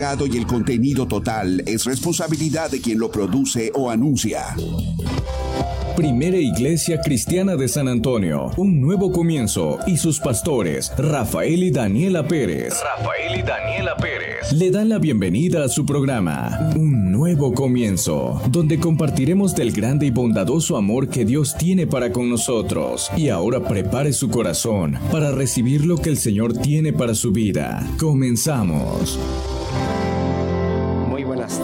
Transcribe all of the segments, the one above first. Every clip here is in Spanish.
y el contenido total es responsabilidad de quien lo produce o anuncia. Primera Iglesia Cristiana de San Antonio, un nuevo comienzo y sus pastores, Rafael y Daniela Pérez. Rafael y Daniela Pérez. Le dan la bienvenida a su programa, Un nuevo comienzo, donde compartiremos del grande y bondadoso amor que Dios tiene para con nosotros. Y ahora prepare su corazón para recibir lo que el Señor tiene para su vida. Comenzamos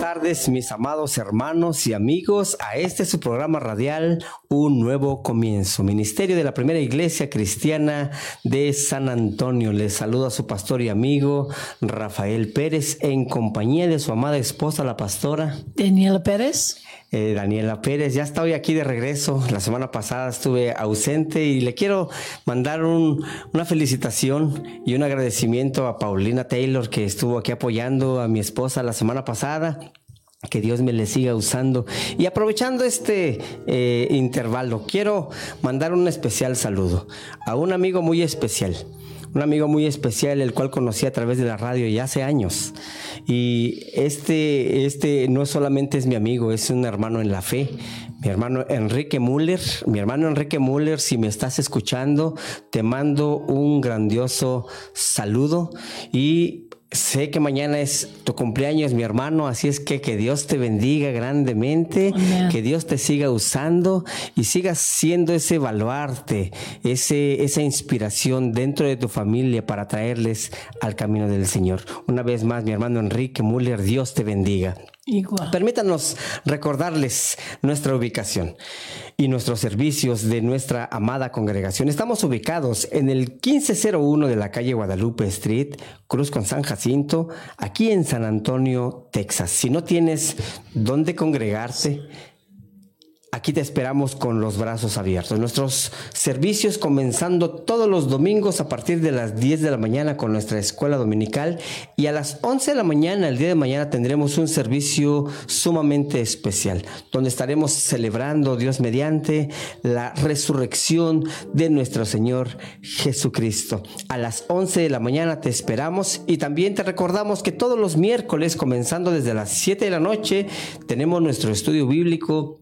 tardes, mis amados hermanos y amigos, a este su programa radial, Un Nuevo Comienzo, Ministerio de la Primera Iglesia Cristiana de San Antonio. Les saluda a su pastor y amigo Rafael Pérez en compañía de su amada esposa, la pastora Daniela Pérez. Eh, Daniela Pérez. Ya estoy aquí de regreso. La semana pasada estuve ausente y le quiero mandar una felicitación y un agradecimiento a Paulina Taylor que estuvo aquí apoyando a mi esposa la semana pasada. Que Dios me le siga usando. Y aprovechando este eh, intervalo, quiero mandar un especial saludo a un amigo muy especial un amigo muy especial, el cual conocí a través de la radio ya hace años. Y este, este no solamente es mi amigo, es un hermano en la fe. Mi hermano Enrique Müller, mi hermano Enrique Müller, si me estás escuchando, te mando un grandioso saludo y Sé que mañana es tu cumpleaños, mi hermano, así es que que Dios te bendiga grandemente, que Dios te siga usando y sigas siendo ese baluarte, ese, esa inspiración dentro de tu familia para traerles al camino del Señor. Una vez más, mi hermano Enrique Müller, Dios te bendiga. Permítanos recordarles nuestra ubicación y nuestros servicios de nuestra amada congregación. Estamos ubicados en el 1501 de la calle Guadalupe Street, Cruz con San Jacinto, aquí en San Antonio, Texas. Si no tienes dónde congregarse, Aquí te esperamos con los brazos abiertos. Nuestros servicios comenzando todos los domingos a partir de las 10 de la mañana con nuestra escuela dominical y a las 11 de la mañana, el día de mañana, tendremos un servicio sumamente especial donde estaremos celebrando, Dios mediante, la resurrección de nuestro Señor Jesucristo. A las 11 de la mañana te esperamos y también te recordamos que todos los miércoles, comenzando desde las 7 de la noche, tenemos nuestro estudio bíblico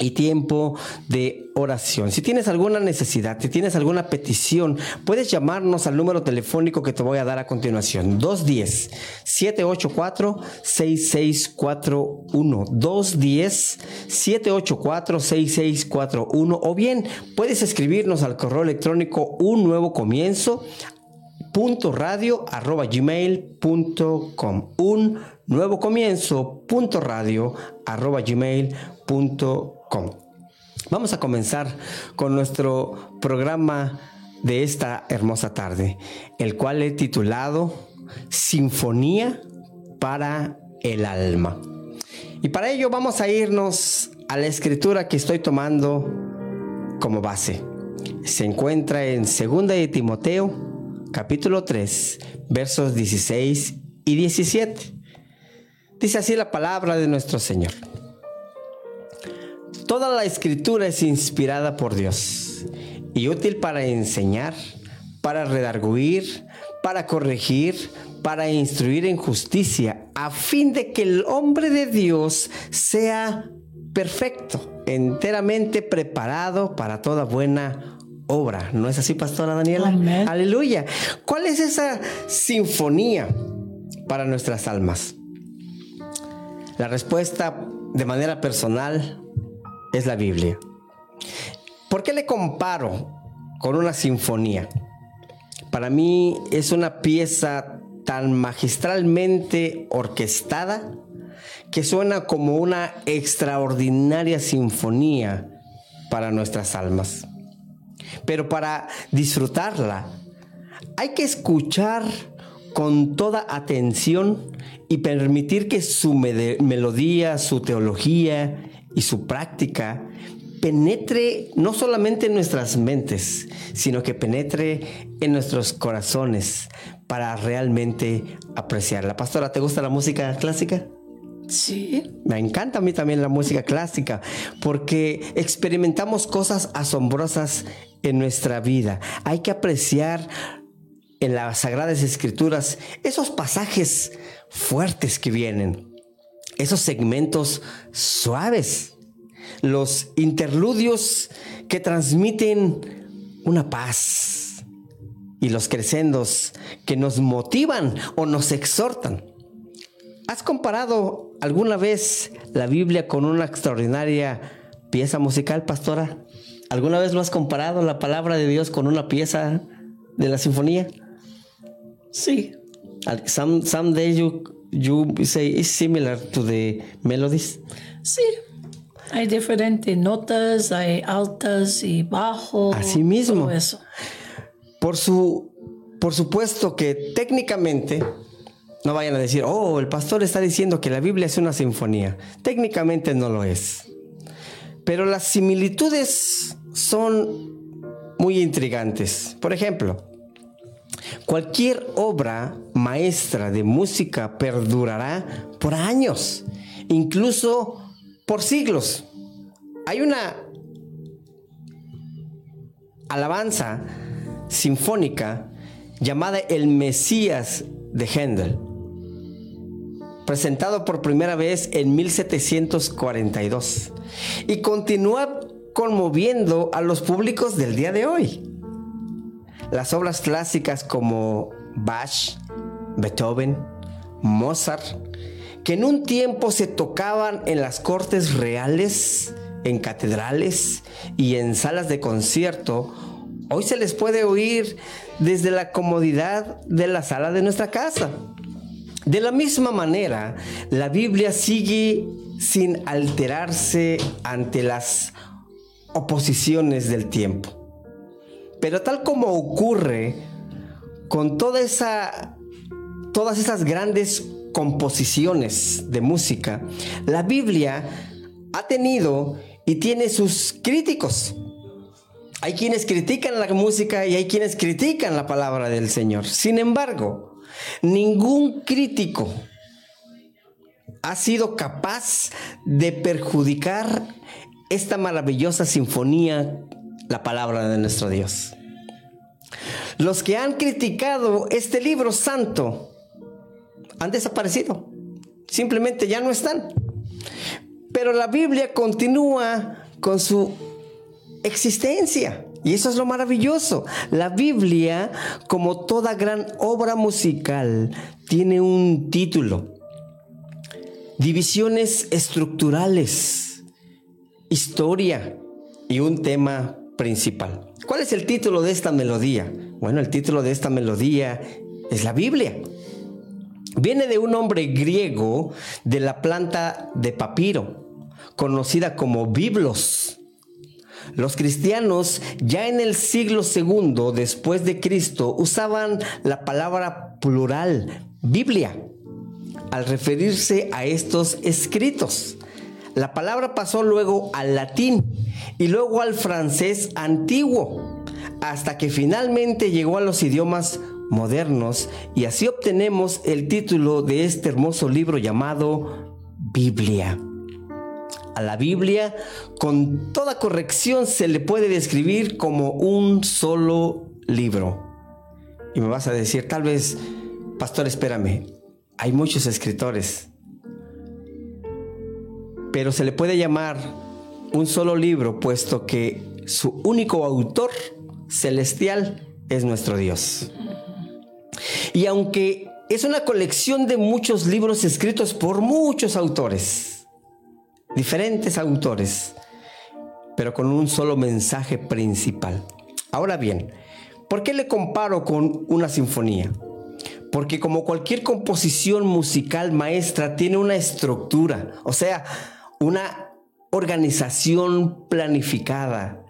y tiempo de oración. Si tienes alguna necesidad, si tienes alguna petición, puedes llamarnos al número telefónico que te voy a dar a continuación. 210-784-6641. 210-784-6641. O bien puedes escribirnos al correo electrónico un nuevo comienzo punto radio arroba gmail punto com. Un nuevo comienzo punto radio arroba gmail punto Vamos a comenzar con nuestro programa de esta hermosa tarde, el cual he titulado Sinfonía para el alma. Y para ello vamos a irnos a la escritura que estoy tomando como base. Se encuentra en 2 de Timoteo, capítulo 3, versos 16 y 17. Dice así la palabra de nuestro Señor. Toda la escritura es inspirada por Dios y útil para enseñar, para redarguir, para corregir, para instruir en justicia, a fin de que el hombre de Dios sea perfecto, enteramente preparado para toda buena obra. ¿No es así, Pastora Daniela? Aleluya. ¿Cuál es esa sinfonía para nuestras almas? La respuesta de manera personal es la Biblia. ¿Por qué le comparo con una sinfonía? Para mí es una pieza tan magistralmente orquestada que suena como una extraordinaria sinfonía para nuestras almas. Pero para disfrutarla hay que escuchar con toda atención y permitir que su melodía, su teología y su práctica penetre no solamente en nuestras mentes, sino que penetre en nuestros corazones para realmente apreciarla. Pastora, ¿te gusta la música clásica? Sí. Me encanta a mí también la música clásica porque experimentamos cosas asombrosas en nuestra vida. Hay que apreciar en las Sagradas Escrituras esos pasajes fuertes que vienen, esos segmentos suaves, los interludios que transmiten una paz y los crescendos que nos motivan o nos exhortan. ¿Has comparado alguna vez la Biblia con una extraordinaria pieza musical, pastora? ¿Alguna vez lo has comparado la palabra de Dios con una pieza de la sinfonía? Sí. Some, some days you, you say it's similar to the melodies. Sí. Hay diferentes notas, hay altas y bajos. Así mismo. todo eso. Por, su, por supuesto que técnicamente, no vayan a decir, oh, el pastor está diciendo que la Biblia es una sinfonía. Técnicamente no lo es. Pero las similitudes son muy intrigantes. Por ejemplo, cualquier obra maestra de música perdurará por años, incluso por siglos. Hay una alabanza sinfónica llamada El Mesías de Händel, presentado por primera vez en 1742 y continúa conmoviendo a los públicos del día de hoy. Las obras clásicas como Bach, Beethoven, Mozart, que en un tiempo se tocaban en las cortes reales, en catedrales y en salas de concierto, hoy se les puede oír desde la comodidad de la sala de nuestra casa. De la misma manera, la Biblia sigue sin alterarse ante las oposiciones del tiempo. Pero tal como ocurre con toda esa, todas esas grandes composiciones de música, la Biblia ha tenido y tiene sus críticos. Hay quienes critican la música y hay quienes critican la palabra del Señor. Sin embargo, ningún crítico ha sido capaz de perjudicar esta maravillosa sinfonía, la palabra de nuestro Dios. Los que han criticado este libro santo han desaparecido. Simplemente ya no están. Pero la Biblia continúa con su existencia. Y eso es lo maravilloso. La Biblia, como toda gran obra musical, tiene un título. Divisiones estructurales, historia y un tema principal. ¿Cuál es el título de esta melodía? Bueno, el título de esta melodía es la Biblia. Viene de un nombre griego de la planta de papiro, conocida como biblos. Los cristianos ya en el siglo segundo después de Cristo usaban la palabra plural, Biblia, al referirse a estos escritos. La palabra pasó luego al latín y luego al francés antiguo, hasta que finalmente llegó a los idiomas modernos y así obtenemos el título de este hermoso libro llamado Biblia. A la Biblia, con toda corrección, se le puede describir como un solo libro. Y me vas a decir, tal vez, pastor, espérame, hay muchos escritores, pero se le puede llamar un solo libro, puesto que su único autor celestial es nuestro Dios. Y aunque es una colección de muchos libros escritos por muchos autores, diferentes autores, pero con un solo mensaje principal. Ahora bien, ¿por qué le comparo con una sinfonía? Porque como cualquier composición musical maestra tiene una estructura, o sea, una organización planificada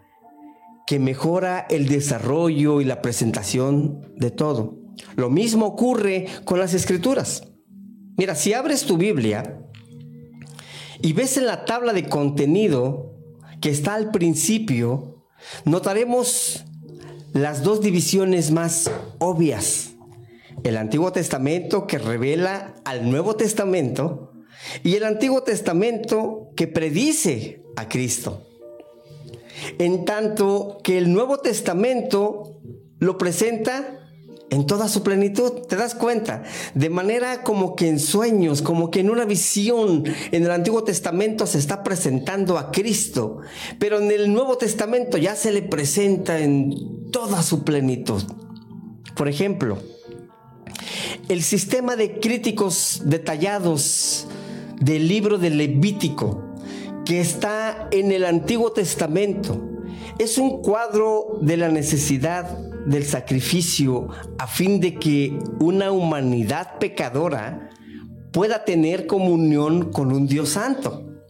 que mejora el desarrollo y la presentación de todo. Lo mismo ocurre con las escrituras. Mira, si abres tu Biblia y ves en la tabla de contenido que está al principio, notaremos las dos divisiones más obvias. El Antiguo Testamento que revela al Nuevo Testamento y el Antiguo Testamento que predice a Cristo. En tanto que el Nuevo Testamento lo presenta en toda su plenitud. ¿Te das cuenta? De manera como que en sueños, como que en una visión, en el Antiguo Testamento se está presentando a Cristo, pero en el Nuevo Testamento ya se le presenta en toda su plenitud. Por ejemplo, el sistema de críticos detallados del libro de Levítico, que está en el Antiguo Testamento, es un cuadro de la necesidad del sacrificio a fin de que una humanidad pecadora pueda tener comunión con un Dios santo.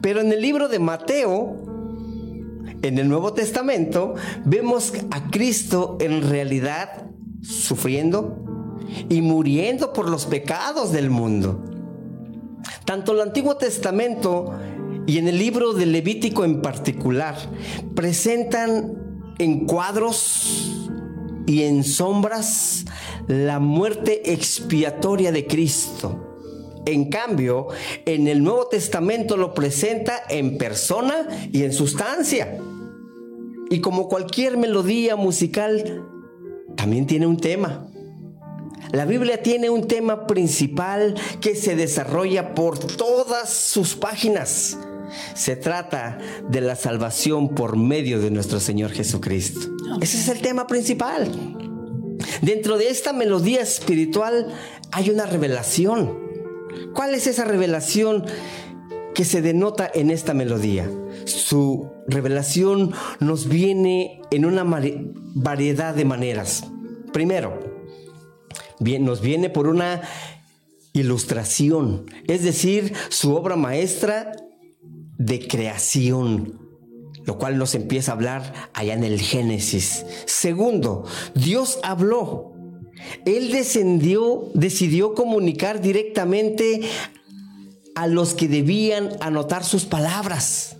Pero en el libro de Mateo, en el Nuevo Testamento, vemos a Cristo en realidad sufriendo y muriendo por los pecados del mundo. Tanto el Antiguo Testamento y en el libro de Levítico en particular presentan en cuadros y en sombras la muerte expiatoria de Cristo. En cambio, en el Nuevo Testamento lo presenta en persona y en sustancia. Y como cualquier melodía musical, también tiene un tema. La Biblia tiene un tema principal que se desarrolla por todas sus páginas. Se trata de la salvación por medio de nuestro Señor Jesucristo. Ese es el tema principal. Dentro de esta melodía espiritual hay una revelación. ¿Cuál es esa revelación que se denota en esta melodía? Su revelación nos viene en una variedad de maneras. Primero, nos viene por una ilustración, es decir, su obra maestra de creación, lo cual nos empieza a hablar allá en el Génesis. Segundo, Dios habló. Él descendió, decidió comunicar directamente a los que debían anotar sus palabras.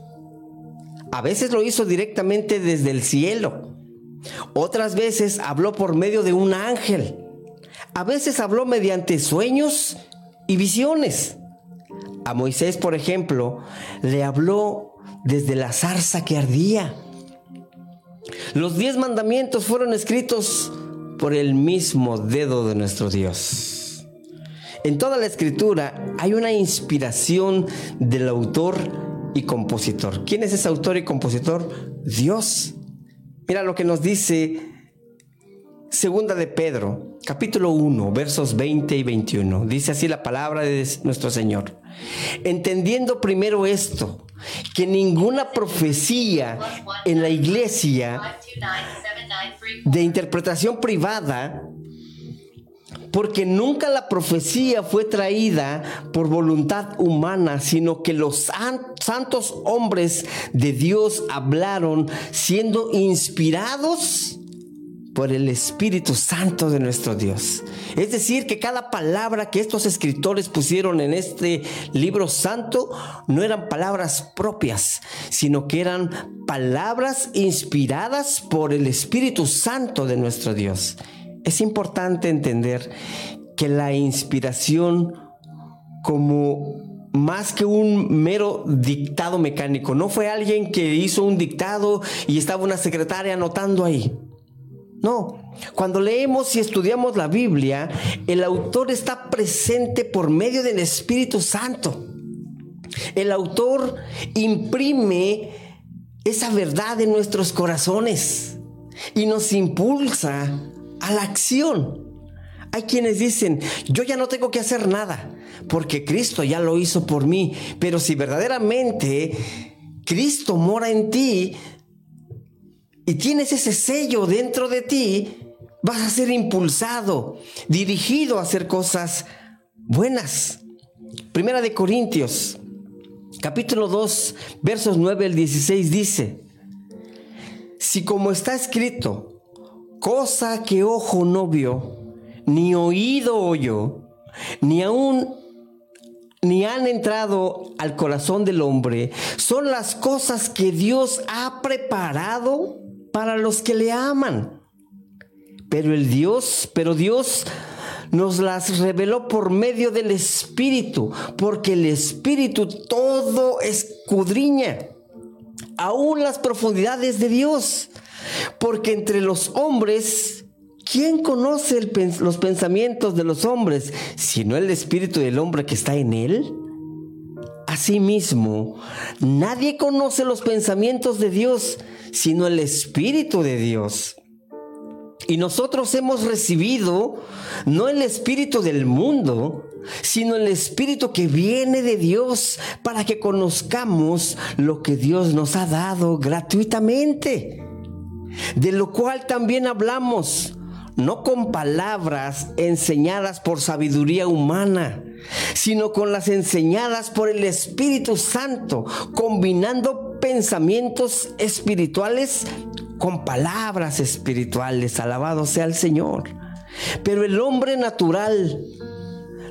A veces lo hizo directamente desde el cielo. Otras veces habló por medio de un ángel. A veces habló mediante sueños y visiones. A Moisés, por ejemplo, le habló desde la zarza que ardía. Los diez mandamientos fueron escritos por el mismo dedo de nuestro Dios. En toda la escritura hay una inspiración del autor y compositor. ¿Quién es ese autor y compositor? Dios. Mira lo que nos dice Segunda de Pedro, capítulo 1, versos 20 y 21. Dice así la palabra de nuestro Señor. Entendiendo primero esto, que ninguna profecía en la iglesia de interpretación privada, porque nunca la profecía fue traída por voluntad humana, sino que los santos hombres de Dios hablaron siendo inspirados por el Espíritu Santo de nuestro Dios. Es decir, que cada palabra que estos escritores pusieron en este libro santo no eran palabras propias, sino que eran palabras inspiradas por el Espíritu Santo de nuestro Dios. Es importante entender que la inspiración como más que un mero dictado mecánico. No fue alguien que hizo un dictado y estaba una secretaria anotando ahí. No, cuando leemos y estudiamos la Biblia, el autor está presente por medio del Espíritu Santo. El autor imprime esa verdad en nuestros corazones y nos impulsa a la acción. Hay quienes dicen, yo ya no tengo que hacer nada, porque Cristo ya lo hizo por mí, pero si verdaderamente Cristo mora en ti, y tienes ese sello dentro de ti, vas a ser impulsado, dirigido a hacer cosas buenas. Primera de Corintios, capítulo 2, versos 9 al 16 dice, si como está escrito, cosa que ojo no vio, ni oído oyó, ni aún ni han entrado al corazón del hombre, son las cosas que Dios ha preparado para los que le aman. Pero el Dios, pero Dios nos las reveló por medio del Espíritu, porque el Espíritu todo escudriña, aún las profundidades de Dios, porque entre los hombres ¿quién conoce los pensamientos de los hombres, sino el espíritu del hombre que está en él? Asimismo, nadie conoce los pensamientos de Dios, sino el espíritu de Dios. Y nosotros hemos recibido no el espíritu del mundo, sino el espíritu que viene de Dios para que conozcamos lo que Dios nos ha dado gratuitamente. De lo cual también hablamos, no con palabras enseñadas por sabiduría humana, sino con las enseñadas por el Espíritu Santo, combinando pensamientos espirituales con palabras espirituales. Alabado sea el Señor. Pero el hombre natural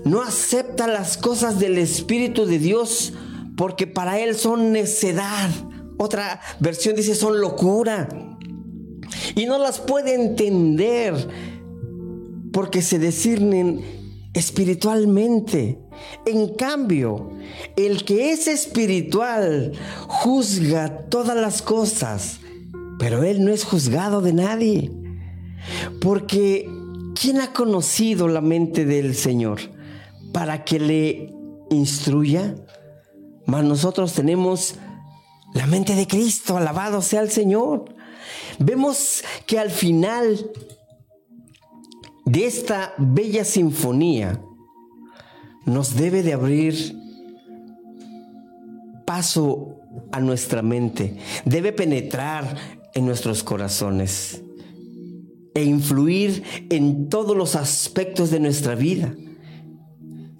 no acepta las cosas del Espíritu de Dios porque para él son necedad. Otra versión dice son locura. Y no las puede entender porque se discernen espiritualmente. En cambio, el que es espiritual juzga todas las cosas pero Él no es juzgado de nadie. Porque ¿quién ha conocido la mente del Señor para que le instruya? Mas nosotros tenemos la mente de Cristo, alabado sea el Señor. Vemos que al final de esta bella sinfonía nos debe de abrir paso a nuestra mente, debe penetrar en nuestros corazones e influir en todos los aspectos de nuestra vida.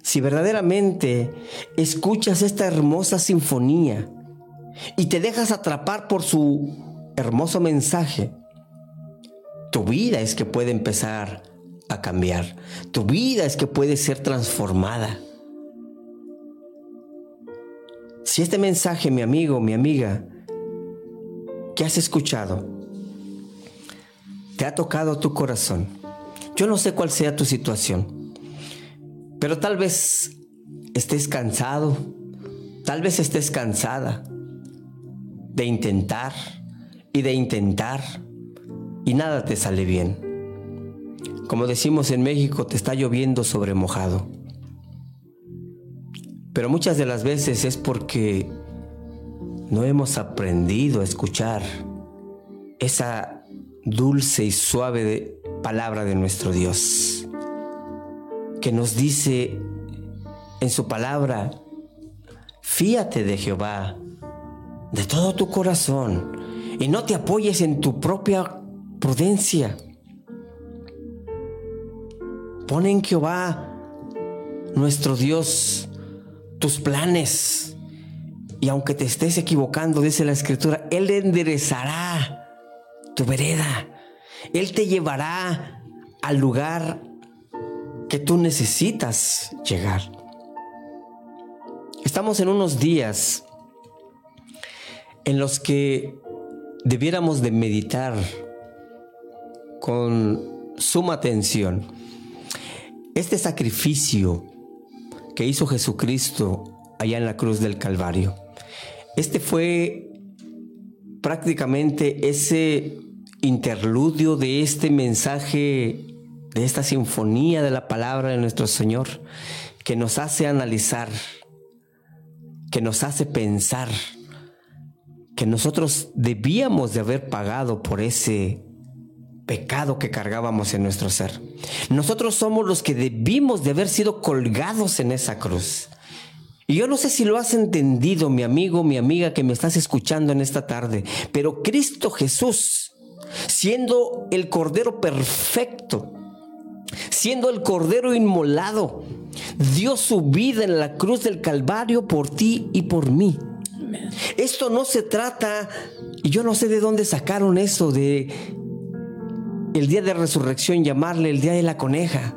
Si verdaderamente escuchas esta hermosa sinfonía y te dejas atrapar por su hermoso mensaje, tu vida es que puede empezar a cambiar. Tu vida es que puede ser transformada. Si este mensaje, mi amigo, mi amiga, que has escuchado te ha tocado tu corazón. Yo no sé cuál sea tu situación, pero tal vez estés cansado, tal vez estés cansada de intentar y de intentar y nada te sale bien. Como decimos en México, te está lloviendo sobre mojado. Pero muchas de las veces es porque no hemos aprendido a escuchar esa dulce y suave palabra de nuestro Dios, que nos dice en su palabra, fíate de Jehová de todo tu corazón y no te apoyes en tu propia prudencia. Pon en Jehová, nuestro Dios, tus planes y aunque te estés equivocando, dice la escritura, Él enderezará tu vereda. Él te llevará al lugar que tú necesitas llegar. Estamos en unos días en los que debiéramos de meditar con suma atención este sacrificio que hizo Jesucristo allá en la cruz del Calvario. Este fue prácticamente ese interludio de este mensaje, de esta sinfonía de la palabra de nuestro Señor, que nos hace analizar, que nos hace pensar que nosotros debíamos de haber pagado por ese pecado que cargábamos en nuestro ser. Nosotros somos los que debimos de haber sido colgados en esa cruz. Y yo no sé si lo has entendido, mi amigo, mi amiga que me estás escuchando en esta tarde, pero Cristo Jesús, siendo el Cordero perfecto, siendo el Cordero inmolado, dio su vida en la cruz del Calvario por ti y por mí. Esto no se trata, y yo no sé de dónde sacaron eso de el día de resurrección, llamarle el día de la coneja.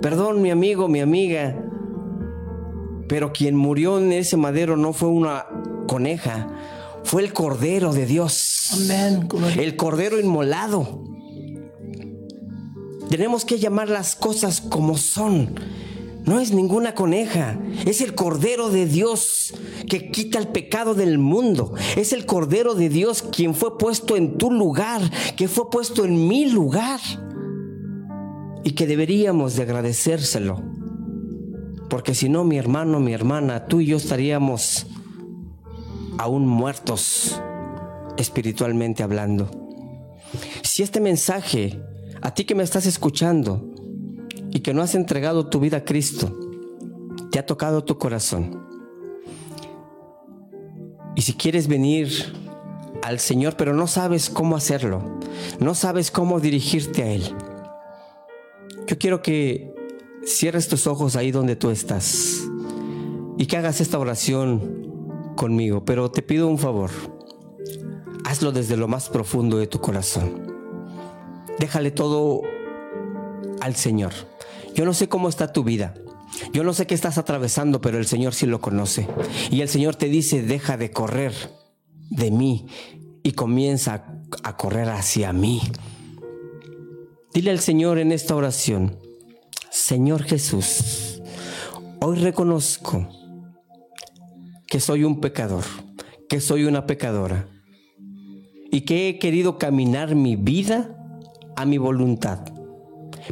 Perdón, mi amigo, mi amiga, pero quien murió en ese madero no fue una coneja, fue el Cordero de Dios. Amén. El Cordero inmolado. Tenemos que llamar las cosas como son. No es ninguna coneja, es el Cordero de Dios que quita el pecado del mundo. Es el Cordero de Dios quien fue puesto en tu lugar, que fue puesto en mi lugar. Y que deberíamos de agradecérselo. Porque si no, mi hermano, mi hermana, tú y yo estaríamos aún muertos espiritualmente hablando. Si este mensaje, a ti que me estás escuchando y que no has entregado tu vida a Cristo, te ha tocado tu corazón. Y si quieres venir al Señor, pero no sabes cómo hacerlo, no sabes cómo dirigirte a Él, yo quiero que cierres tus ojos ahí donde tú estás y que hagas esta oración conmigo, pero te pido un favor hazlo desde lo más profundo de tu corazón. Déjale todo al Señor. Yo no sé cómo está tu vida. Yo no sé qué estás atravesando, pero el Señor sí lo conoce. Y el Señor te dice, deja de correr de mí y comienza a correr hacia mí. Dile al Señor en esta oración, Señor Jesús, hoy reconozco que soy un pecador, que soy una pecadora y que he querido caminar mi vida a mi voluntad.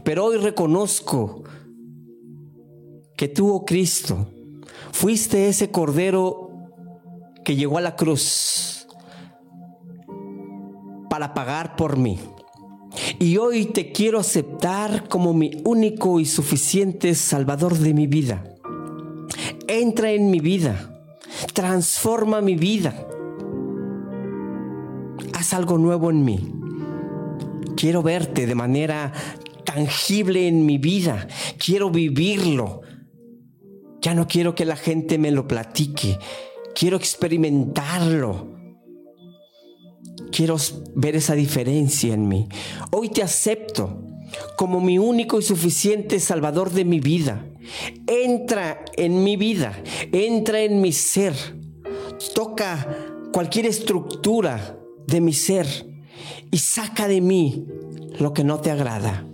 Pero hoy reconozco que tú, oh Cristo, fuiste ese cordero que llegó a la cruz para pagar por mí. Y hoy te quiero aceptar como mi único y suficiente Salvador de mi vida. Entra en mi vida, transforma mi vida haz algo nuevo en mí. Quiero verte de manera tangible en mi vida. Quiero vivirlo. Ya no quiero que la gente me lo platique. Quiero experimentarlo. Quiero ver esa diferencia en mí. Hoy te acepto como mi único y suficiente salvador de mi vida. Entra en mi vida, entra en mi ser. Toca cualquier estructura de mi ser y saca de mí lo que no te agrada.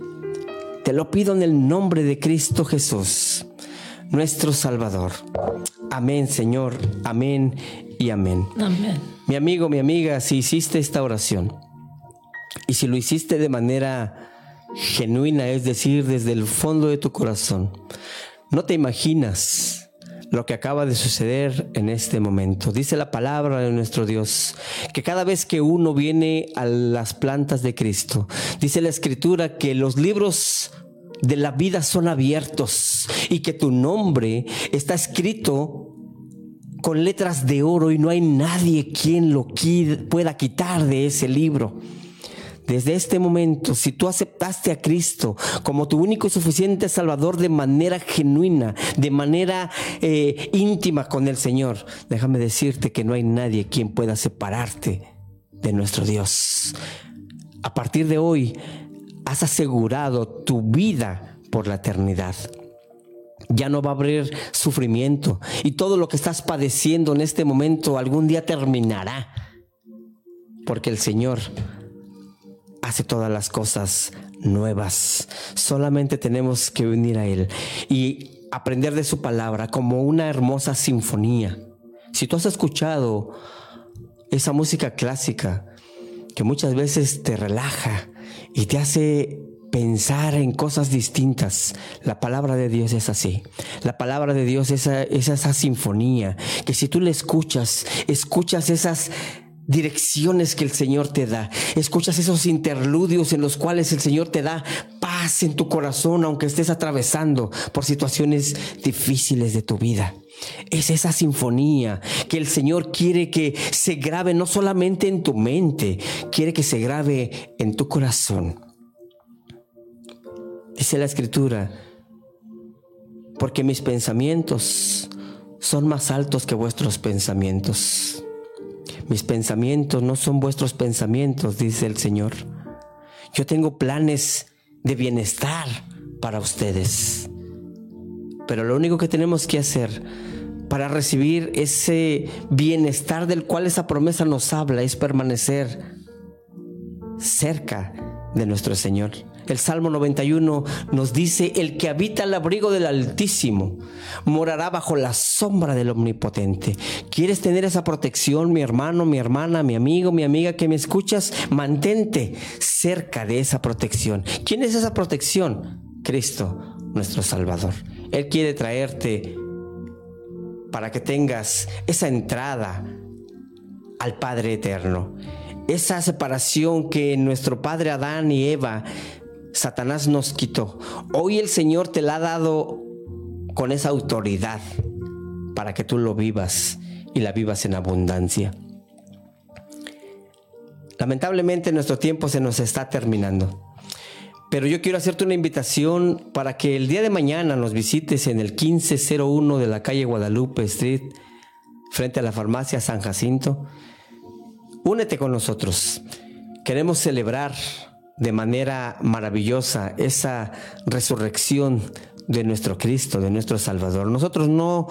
Te lo pido en el nombre de Cristo Jesús, nuestro Salvador. Amén, Señor. Amén y amén. Amén. Mi amigo, mi amiga, si hiciste esta oración y si lo hiciste de manera genuina, es decir, desde el fondo de tu corazón, no te imaginas lo que acaba de suceder en este momento. Dice la palabra de nuestro Dios que cada vez que uno viene a las plantas de Cristo, dice la escritura que los libros de la vida son abiertos y que tu nombre está escrito con letras de oro y no hay nadie quien lo pueda quitar de ese libro. Desde este momento, si tú aceptaste a Cristo como tu único y suficiente Salvador de manera genuina, de manera eh, íntima con el Señor, déjame decirte que no hay nadie quien pueda separarte de nuestro Dios. A partir de hoy, has asegurado tu vida por la eternidad. Ya no va a haber sufrimiento y todo lo que estás padeciendo en este momento algún día terminará. Porque el Señor hace todas las cosas nuevas. Solamente tenemos que venir a Él y aprender de su palabra como una hermosa sinfonía. Si tú has escuchado esa música clásica que muchas veces te relaja y te hace pensar en cosas distintas. La palabra de Dios es así. La palabra de Dios es, es esa sinfonía que si tú le escuchas, escuchas esas direcciones que el Señor te da. Escuchas esos interludios en los cuales el Señor te da paz en tu corazón, aunque estés atravesando por situaciones difíciles de tu vida. Es esa sinfonía que el Señor quiere que se grabe no solamente en tu mente, quiere que se grabe en tu corazón. Dice la escritura, porque mis pensamientos son más altos que vuestros pensamientos. Mis pensamientos no son vuestros pensamientos, dice el Señor. Yo tengo planes de bienestar para ustedes. Pero lo único que tenemos que hacer para recibir ese bienestar del cual esa promesa nos habla es permanecer cerca de nuestro Señor, El Salmo 91 nos dice, el que habita al abrigo del Altísimo morará bajo la sombra del Omnipotente. ¿Quieres tener esa protección, mi hermano, mi hermana, mi amigo, mi amiga que me escuchas? Mantente cerca de esa protección. ¿Quién es esa protección? Cristo, nuestro Salvador. Él quiere traerte para que tengas esa entrada al Padre Eterno. Esa separación que nuestro Padre Adán y Eva, Satanás nos quitó. Hoy el Señor te la ha dado con esa autoridad para que tú lo vivas y la vivas en abundancia. Lamentablemente nuestro tiempo se nos está terminando. Pero yo quiero hacerte una invitación para que el día de mañana nos visites en el 1501 de la calle Guadalupe Street, frente a la farmacia San Jacinto. Únete con nosotros. Queremos celebrar de manera maravillosa esa resurrección de nuestro Cristo, de nuestro Salvador. Nosotros no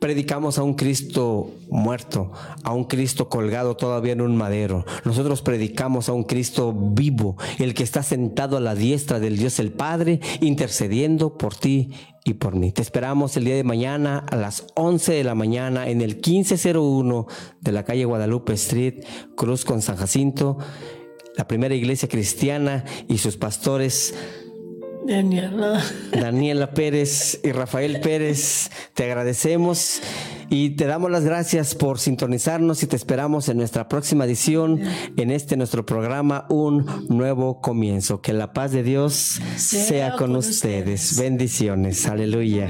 predicamos a un Cristo muerto, a un Cristo colgado todavía en un madero. Nosotros predicamos a un Cristo vivo, el que está sentado a la diestra del Dios el Padre, intercediendo por ti y por mí. Te esperamos el día de mañana a las 11 de la mañana en el 1501 de la calle Guadalupe Street, Cruz con San Jacinto, la primera iglesia cristiana y sus pastores Daniela. Daniela Pérez y Rafael Pérez, te agradecemos y te damos las gracias por sintonizarnos y te esperamos en nuestra próxima edición, en este nuestro programa, Un Nuevo Comienzo. Que la paz de Dios sea, con, ustedes. Bendiciones. Aleluya.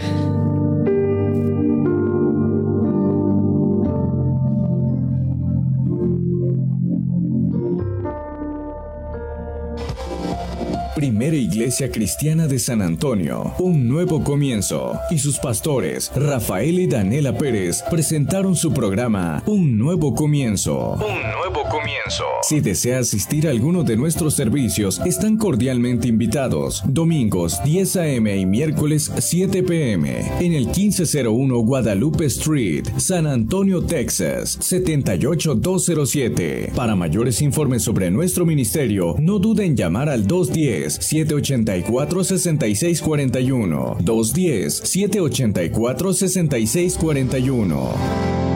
already Primera Iglesia Cristiana de San Antonio, un nuevo comienzo, y sus pastores, Rafael y Daniela Pérez, presentaron su programa Un nuevo comienzo. Un nuevo comienzo. Si desea asistir a alguno de nuestros servicios, están cordialmente invitados. Domingos 10 a.m. y miércoles 7 p.m. en el 1501 Guadalupe Street, San Antonio, Texas, 78207. Para mayores informes sobre nuestro ministerio, no duden en llamar al 210 210-784-6641. 210-784-6641.